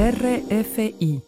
RFI.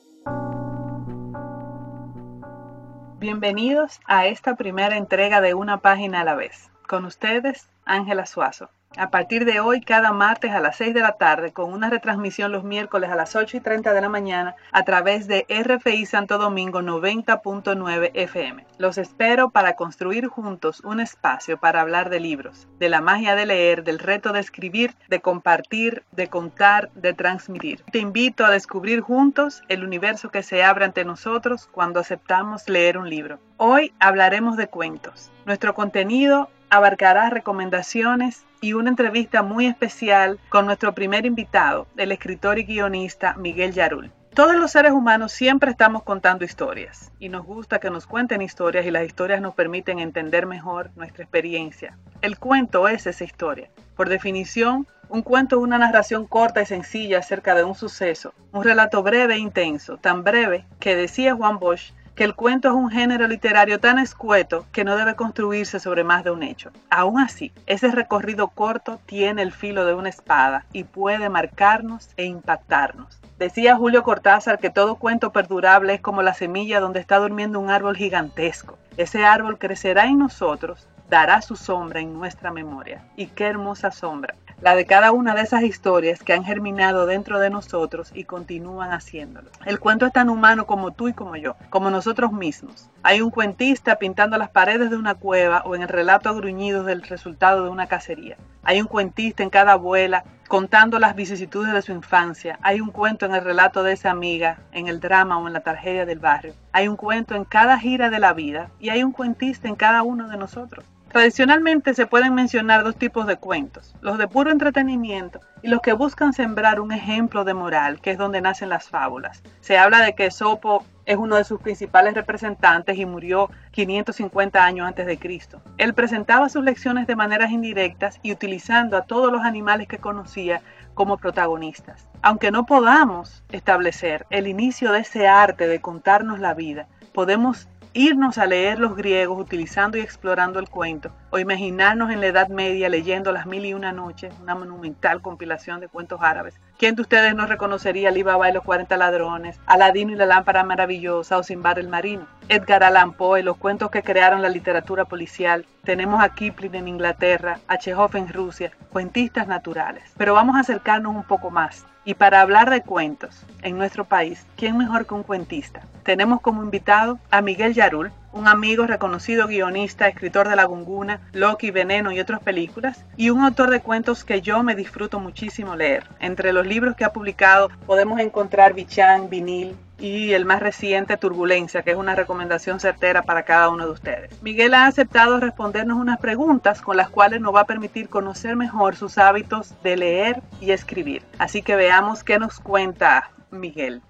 Bienvenidos a esta primera entrega de Una página a la vez. Con ustedes, Ángela Suazo. A partir de hoy, cada martes a las 6 de la tarde, con una retransmisión los miércoles a las 8 y 30 de la mañana a través de RFI Santo Domingo 90.9 FM. Los espero para construir juntos un espacio para hablar de libros, de la magia de leer, del reto de escribir, de compartir, de contar, de transmitir. Te invito a descubrir juntos el universo que se abre ante nosotros cuando aceptamos leer un libro. Hoy hablaremos de cuentos. Nuestro contenido abarcará recomendaciones y una entrevista muy especial con nuestro primer invitado, el escritor y guionista Miguel Yarul. Todos los seres humanos siempre estamos contando historias y nos gusta que nos cuenten historias y las historias nos permiten entender mejor nuestra experiencia. El cuento es esa historia. Por definición, un cuento es una narración corta y sencilla acerca de un suceso, un relato breve e intenso, tan breve que decía Juan Bosch que el cuento es un género literario tan escueto que no debe construirse sobre más de un hecho. Aún así, ese recorrido corto tiene el filo de una espada y puede marcarnos e impactarnos. Decía Julio Cortázar que todo cuento perdurable es como la semilla donde está durmiendo un árbol gigantesco. Ese árbol crecerá en nosotros, dará su sombra en nuestra memoria. Y qué hermosa sombra la de cada una de esas historias que han germinado dentro de nosotros y continúan haciéndolo. El cuento es tan humano como tú y como yo, como nosotros mismos. Hay un cuentista pintando las paredes de una cueva o en el relato gruñidos del resultado de una cacería. Hay un cuentista en cada abuela contando las vicisitudes de su infancia. Hay un cuento en el relato de esa amiga, en el drama o en la tragedia del barrio. Hay un cuento en cada gira de la vida y hay un cuentista en cada uno de nosotros. Tradicionalmente se pueden mencionar dos tipos de cuentos, los de puro entretenimiento y los que buscan sembrar un ejemplo de moral, que es donde nacen las fábulas. Se habla de que Sopo es uno de sus principales representantes y murió 550 años antes de Cristo. Él presentaba sus lecciones de maneras indirectas y utilizando a todos los animales que conocía como protagonistas. Aunque no podamos establecer el inicio de ese arte de contarnos la vida, podemos irnos a leer los griegos utilizando y explorando el cuento, o imaginarnos en la Edad Media leyendo Las Mil y Una Noches, una monumental compilación de cuentos árabes. ¿Quién de ustedes no reconocería Alibaba y los 40 ladrones, Aladino y la lámpara maravillosa o Simbar el marino? Edgar Allan Poe, los cuentos que crearon la literatura policial. Tenemos a Kipling en Inglaterra, a Chekhov en Rusia, cuentistas naturales. Pero vamos a acercarnos un poco más. Y para hablar de cuentos en nuestro país, ¿quién mejor que un cuentista? Tenemos como invitado a Miguel Yarul, un amigo reconocido guionista, escritor de La Gunguna, Loki, Veneno y otras películas, y un autor de cuentos que yo me disfruto muchísimo leer. Entre los libros que ha publicado podemos encontrar Bichán, Vinil, y el más reciente Turbulencia, que es una recomendación certera para cada uno de ustedes. Miguel ha aceptado respondernos unas preguntas con las cuales nos va a permitir conocer mejor sus hábitos de leer y escribir. Así que veamos qué nos cuenta Miguel.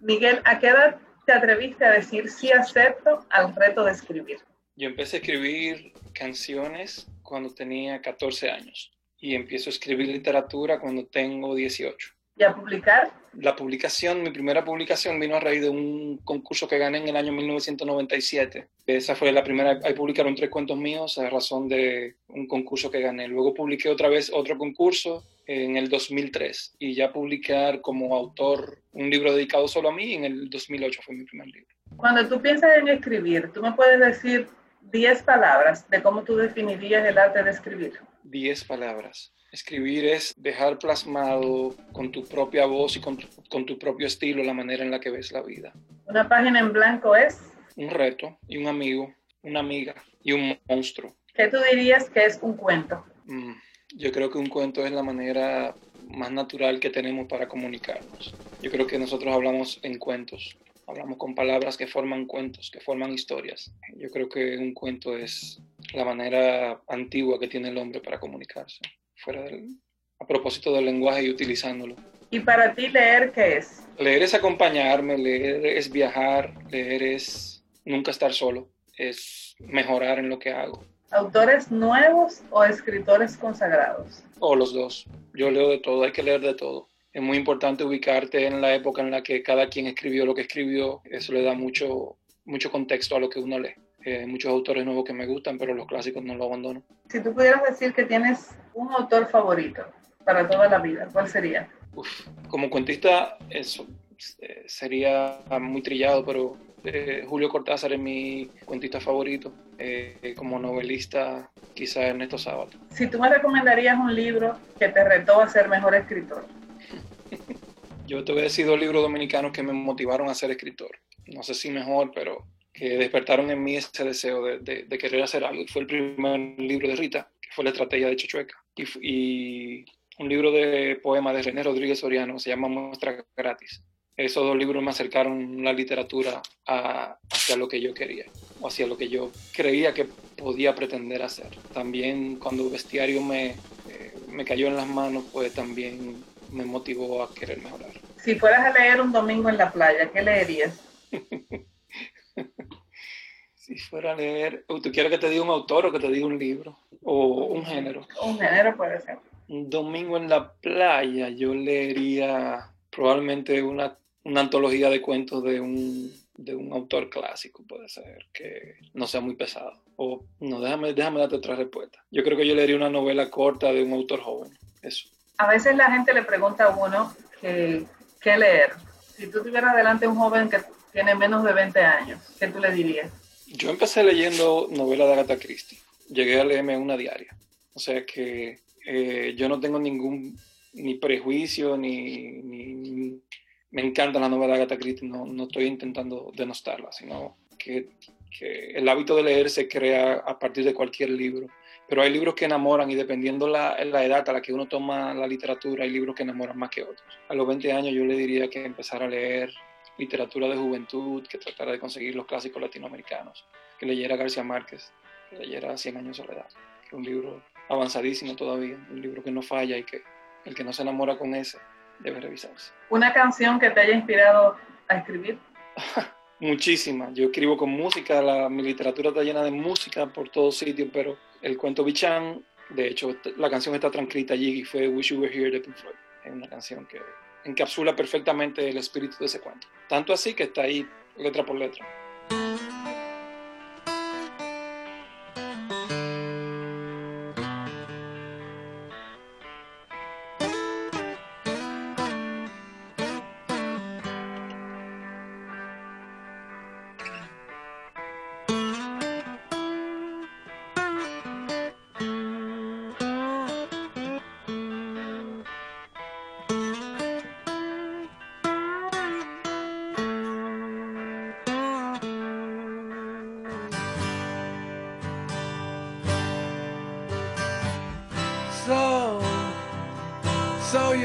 Miguel, ¿a qué edad te atreviste a decir sí acepto al reto de escribir? Yo empecé a escribir canciones cuando tenía 14 años y empiezo a escribir literatura cuando tengo 18. ¿Y a publicar? La publicación, mi primera publicación vino a raíz de un concurso que gané en el año 1997. Esa fue la primera, ahí publicaron tres cuentos míos a razón de un concurso que gané. Luego publiqué otra vez otro concurso en el 2003 y ya publicar como autor un libro dedicado solo a mí en el 2008 fue mi primer libro. Cuando tú piensas en escribir, ¿tú me puedes decir 10 palabras de cómo tú definirías el arte de escribir? 10 palabras. Escribir es dejar plasmado con tu propia voz y con tu, con tu, propio estilo la manera en la que ves la vida. Una página en blanco es un reto y un amigo, una amiga y un monstruo. ¿Qué tú dirías que es un cuento? Mm, yo creo que un cuento es la manera más natural que tenemos para comunicarnos. Yo creo que nosotros hablamos en cuentos, hablamos con palabras que forman cuentos, que forman historias. Yo creo que un cuento es la manera antigua que tiene el hombre para comunicarse, fuera del, a propósito del lenguaje y utilizándolo. ¿Y para ti leer qué es? Leer es acompañarme, leer es viajar, leer es nunca estar solo, es mejorar en lo que hago. ¿Autores nuevos o escritores consagrados? O los dos. Yo leo de todo, hay que leer de todo. Es muy importante ubicarte en la época en la que cada quien escribió lo que escribió. Eso le da mucho, mucho contexto a lo que uno lee. Eh, muchos autores nuevos que me gustan, pero los clásicos no lo abandono. Si tú pudieras decir que tienes un autor favorito, para toda la vida, ¿cuál sería? como cuentista, eso eh, sería muy trillado, pero eh, Julio Cortázar es mi cuentista favorito. Eh, como novelista, quizá Ernesto Sábato. Si tú me recomendarías un libro que te retó a ser mejor escritor. Yo te voy a decir dos libros dominicanos que me motivaron a ser escritor. No sé si mejor, pero que despertaron en mí ese deseo de, querer hacer algo. Fue el primer libro de Rita, que fue La Estrategia de Chochueca. Y, un libro de poema de René Rodríguez Soriano, se llama Muestra Gratis. Esos dos libros me acercaron la literatura hacia lo que yo quería, o hacia lo que yo creía que podía pretender hacer. También cuando Bestiario me, eh, me cayó en las manos, pues también me motivó a querer mejorar. Si fueras a leer un domingo en la playa, ¿qué leerías? si fuera a leer, ¿tú quieres que te diga un autor o que te diga un libro? ¿O un género? Un género puede ser. Un domingo en la playa, yo leería probablemente una, una antología de cuentos de un, de un autor clásico, puede ser, que no sea muy pesado. O no, déjame, déjame darte otra respuesta. Yo creo que yo leería una novela corta de un autor joven. Eso. A veces la gente le pregunta a uno qué leer. Si tú tuvieras delante un joven que tiene menos de 20 años, ¿qué tú le dirías? Yo empecé leyendo novelas de Agatha Christie. Llegué a leerme una diaria. O sea que eh, yo no tengo ningún ni prejuicio, ni, me encanta la novela de Agatha Christie. No, estoy intentando denostarla, sino que, que, el hábito de leer se crea a partir de cualquier libro. Pero hay libros que enamoran y dependiendo la, la edad a la que uno toma la literatura, hay libros que enamoran más que otros. A los 20 años yo le diría que empezar a leer literatura de juventud, que tratara de conseguir los clásicos latinoamericanos, que leyera García Márquez, que leyera Cien años de soledad, que es un libro avanzadísimo todavía, un libro que no falla y que el que no se enamora con ese debe revisarse. ¿Una canción que te haya inspirado a escribir? Muchísimas. Yo escribo con música, la, mi literatura está llena de música por todos sitios, pero el cuento Bichan, de hecho, la canción está transcrita allí y fue Wish You Were Here de Pink Floyd. Es una canción que encapsula perfectamente el espíritu de ese cuento. Tanto así que está ahí letra por letra.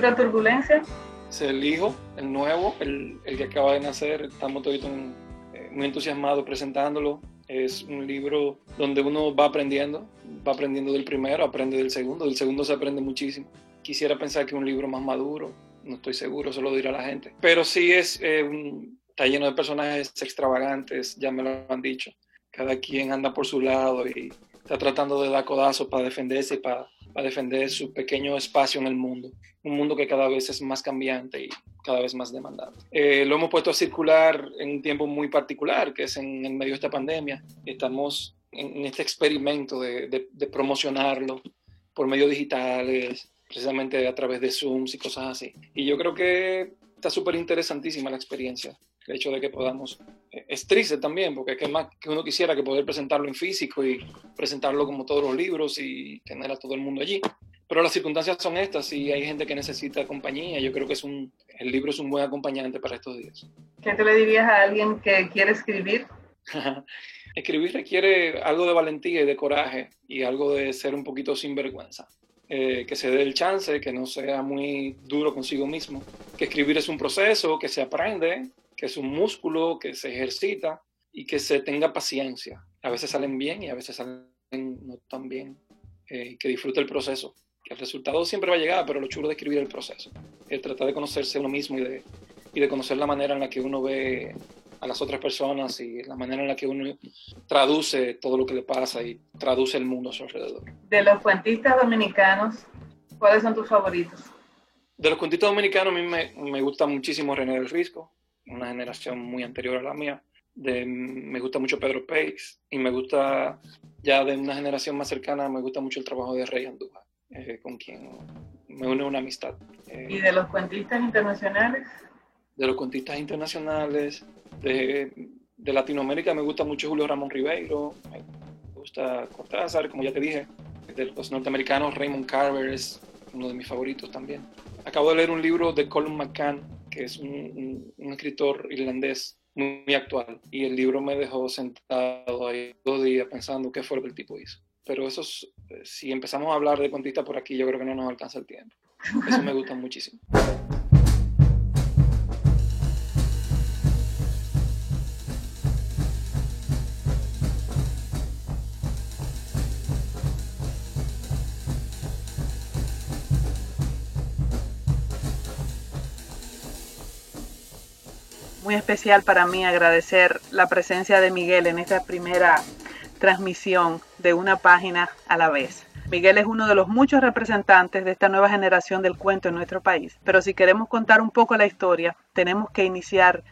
¿Tu libro Turbulencia? Es el hijo, el nuevo, el, el que acaba de nacer. Estamos todos eh, muy entusiasmados presentándolo. Es un libro donde uno va aprendiendo, va aprendiendo del primero, aprende del segundo, del segundo se aprende muchísimo. Quisiera pensar que es un libro más maduro, no estoy seguro, eso lo dirá la gente. Pero sí es, eh, está lleno de personajes extravagantes, ya me lo han dicho. Cada quien anda por su lado y está tratando de dar codazos para defenderse y para, para defender su pequeño espacio en el mundo. Un mundo que cada vez es más cambiante y cada vez más demandante. Eh, lo hemos puesto a circular en un tiempo muy particular, que es en, en medio de esta pandemia. Estamos en, en este experimento de, de, de, promocionarlo por medios digitales, precisamente a través de Zooms y cosas así. Y yo creo que está súper interesantísima la experiencia. El hecho de que podamos, eh, es triste también, porque que más que uno quisiera que poder presentarlo en físico y presentarlo como todos los libros y tener a todo el mundo allí. Pero las circunstancias son estas y hay gente que necesita compañía. Yo creo que es un, el libro es un buen acompañante para estos días. ¿Qué te le dirías a alguien que quiere escribir? escribir requiere algo de valentía y de coraje y algo de ser un poquito sinvergüenza. Eh, que se dé el chance, que no sea muy duro consigo mismo, que escribir es un proceso, que se aprende, que es un músculo, que se ejercita y que se tenga paciencia. A veces salen bien y a veces salen no tan bien, eh, que disfrute el proceso. Que el resultado siempre va a llegar, pero lo chulo de escribir el proceso. Es tratar de conocerse uno mismo y de, y de conocer la manera en la que uno ve a las otras personas y la manera en la que uno traduce todo lo que le pasa y traduce el mundo a su alrededor. De los cuentistas dominicanos, ¿cuáles son tus favoritos? De los cuentistas dominicanos a mí me, me gusta muchísimo René del Risco, una generación muy anterior a la mía. De, me gusta mucho Pedro Peix y me gusta ya de una generación más cercana, me gusta mucho el trabajo de Rey Andújar, eh, con quien me une una amistad. Eh, ¿Y de los cuentistas internacionales? De los cuentistas internacionales, de, de, Latinoamérica me gusta mucho Julio Ramón Ribeiro, me gusta Cortázar, como ya te dije. De los norteamericanos, Raymond Carver es uno de mis favoritos también. Acabo de leer un libro de Colin McCann, es un, un, escritor irlandés muy, actual, y el libro me dejó sentado ahí dos días pensando qué fue lo que el tipo hizo. Pero eso, es, si empezamos a hablar de cuentistas por aquí, yo creo que no nos alcanza el tiempo. Eso me gusta muchísimo. Muy especial para mí agradecer la presencia de Miguel en esta primera transmisión de una página a la vez. Miguel es uno de los muchos representantes de esta nueva generación del cuento en nuestro país, pero si queremos contar un poco la historia, tenemos que iniciar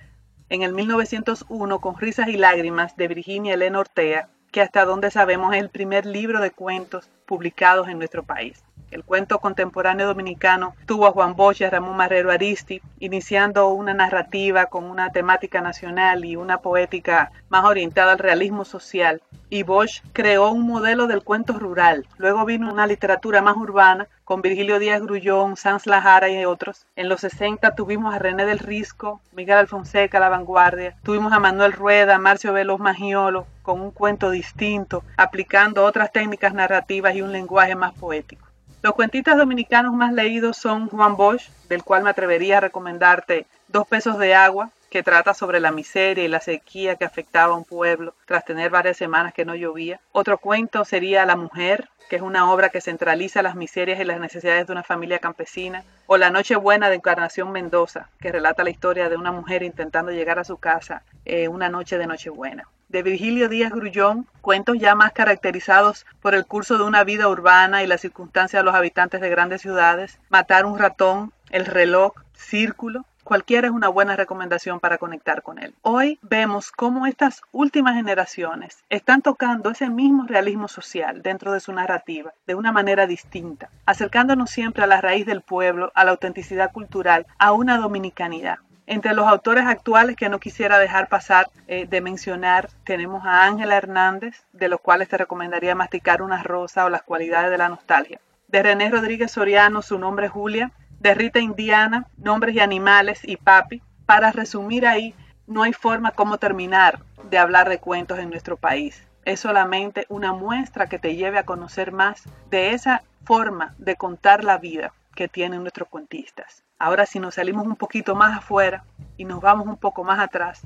en el 1901 con Risas y Lágrimas de Virginia Elena Ortega, que hasta donde sabemos es el primer libro de cuentos publicados en nuestro país. El cuento contemporáneo dominicano tuvo a Juan Bosch y a Ramón Marrero Aristi, iniciando una narrativa con una temática nacional y una poética más orientada al realismo social. Y Bosch creó un modelo del cuento rural. Luego vino una literatura más urbana con Virgilio Díaz Grullón, Sanz Lajara y otros. En los 60 tuvimos a René del Risco, Miguel Alfonseca, La Vanguardia. Tuvimos a Manuel Rueda, Marcio Veloz Magiolo, con un cuento distinto, aplicando otras técnicas narrativas y un lenguaje más poético. Los cuentistas dominicanos más leídos son Juan Bosch, del cual me atrevería a recomendarte Dos pesos de agua, que trata sobre la miseria y la sequía que afectaba a un pueblo tras tener varias semanas que no llovía. Otro cuento sería La mujer, que es una obra que centraliza las miserias y las necesidades de una familia campesina. O La noche buena de Encarnación Mendoza, que relata la historia de una mujer intentando llegar a su casa eh, una noche de Nochebuena de Virgilio Díaz Grullón, cuentos ya más caracterizados por el curso de una vida urbana y las circunstancias de los habitantes de grandes ciudades, Matar un ratón, El reloj, Círculo, cualquiera es una buena recomendación para conectar con él. Hoy vemos cómo estas últimas generaciones están tocando ese mismo realismo social dentro de su narrativa de una manera distinta, acercándonos siempre a la raíz del pueblo, a la autenticidad cultural, a una dominicanidad. Entre los autores actuales que no quisiera dejar pasar eh, de mencionar, tenemos a Ángela Hernández, de los cuales te recomendaría masticar una rosa o las cualidades de la nostalgia. De René Rodríguez Soriano, su nombre Julia. De Rita Indiana, Nombres y Animales y Papi. Para resumir ahí, no hay forma como terminar de hablar de cuentos en nuestro país. Es solamente una muestra que te lleve a conocer más de esa forma de contar la vida que tienen nuestros cuentistas. Ahora si nos salimos un poquito más afuera y nos vamos un poco más atrás,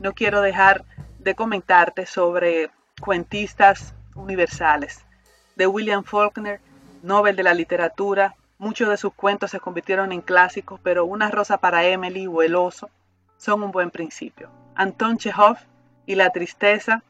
no quiero dejar de comentarte sobre cuentistas universales. De William Faulkner, Nobel de la Literatura, muchos de sus cuentos se convirtieron en clásicos, pero Una rosa para Emily o El oso son un buen principio. Anton Chekhov y La tristeza,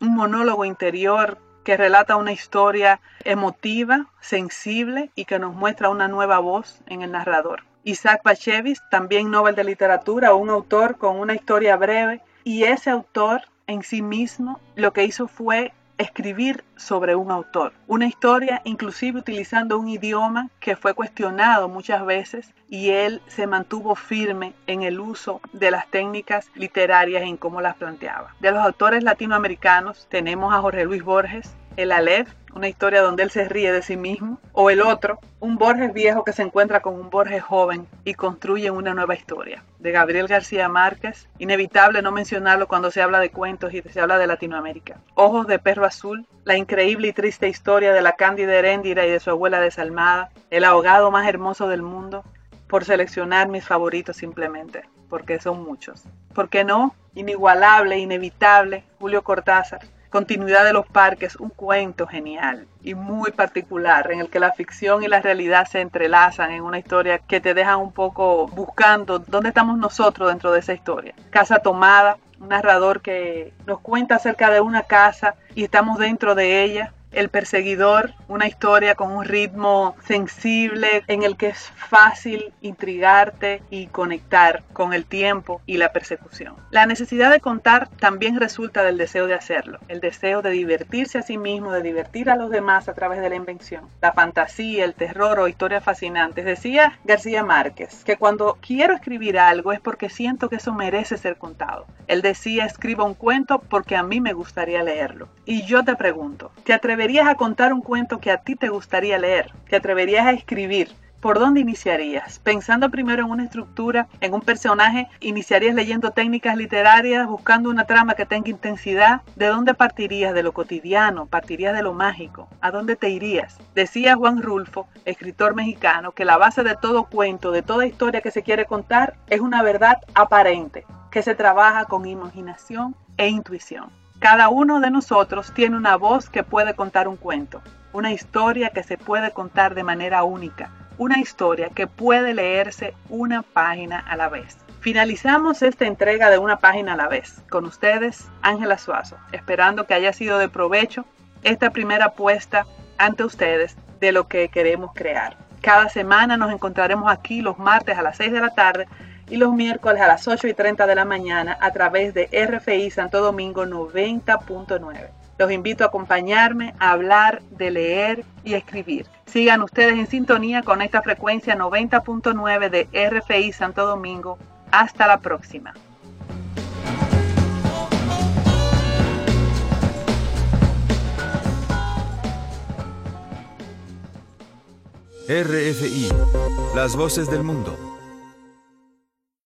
un monólogo interior que relata una historia emotiva, sensible y que nos muestra una nueva voz en el narrador. Isaac Bashevis, también Nobel de Literatura, un autor con una historia breve, y ese autor en sí mismo lo que hizo fue escribir sobre un autor, una historia inclusive utilizando un idioma que fue cuestionado muchas veces y él se mantuvo firme en el uso de las técnicas literarias en cómo las planteaba. De los autores latinoamericanos tenemos a Jorge Luis Borges, el Aleph, una historia donde él se ríe de sí mismo, o el otro, un Borges viejo que se encuentra con un Borges joven y construye una nueva historia. De Gabriel García Márquez, inevitable no mencionarlo cuando se habla de cuentos y se habla de Latinoamérica. Ojos de perro azul, la increíble y triste historia de la Cándida Heréndira y de su abuela desalmada, el ahogado más hermoso del mundo, por seleccionar mis favoritos simplemente, porque son muchos. ¿Por qué no? Inigualable, inevitable, Julio Cortázar, Continuidad de los parques, un cuento genial y muy particular en el que la ficción y la realidad se entrelazan en una historia que te deja un poco buscando dónde estamos nosotros dentro de esa historia. Casa tomada, un narrador que nos cuenta acerca de una casa y estamos dentro de ella el perseguidor, una historia con un ritmo sensible en el que es fácil intrigarte y conectar con el tiempo y la persecución. La necesidad de contar también resulta del deseo de hacerlo, el deseo de divertirse a sí mismo, de divertir a los demás a través de la invención. La fantasía, el terror o historias fascinantes. Decía García Márquez que cuando quiero escribir algo es porque siento que eso merece ser contado. Él decía escriba un cuento porque a mí me gustaría leerlo. Y yo te pregunto, ¿te atreverías atreverías a contar un cuento que a ti te gustaría leer? ¿Te atreverías a escribir? ¿Por dónde iniciarías? Pensando primero en una estructura, en un personaje, iniciarías leyendo técnicas literarias, buscando una trama que tenga intensidad. ¿De dónde partirías? ¿De lo cotidiano? ¿Partirías de lo mágico? ¿A dónde te irías? Decía Juan Rulfo, escritor mexicano, que la base de todo cuento, de toda historia que se quiere contar, es una verdad aparente, que se trabaja con imaginación e intuición. Cada uno de nosotros tiene una voz que puede contar un cuento, una historia que se puede contar de manera única, una historia que puede leerse una página a la vez. Finalizamos esta entrega de una página a la vez. Con ustedes, Ángela Suazo, esperando que haya sido de provecho esta primera apuesta ante ustedes de lo que queremos crear. Cada semana nos encontraremos aquí los martes a las 6 de la tarde y los miércoles a las 8 y 30 de la mañana a través de RFI Santo Domingo 90.9. Los invito a acompañarme a hablar de leer y escribir. Sigan ustedes en sintonía con esta frecuencia 90.9 de RFI Santo Domingo. Hasta la próxima. RFI, las voces del mundo.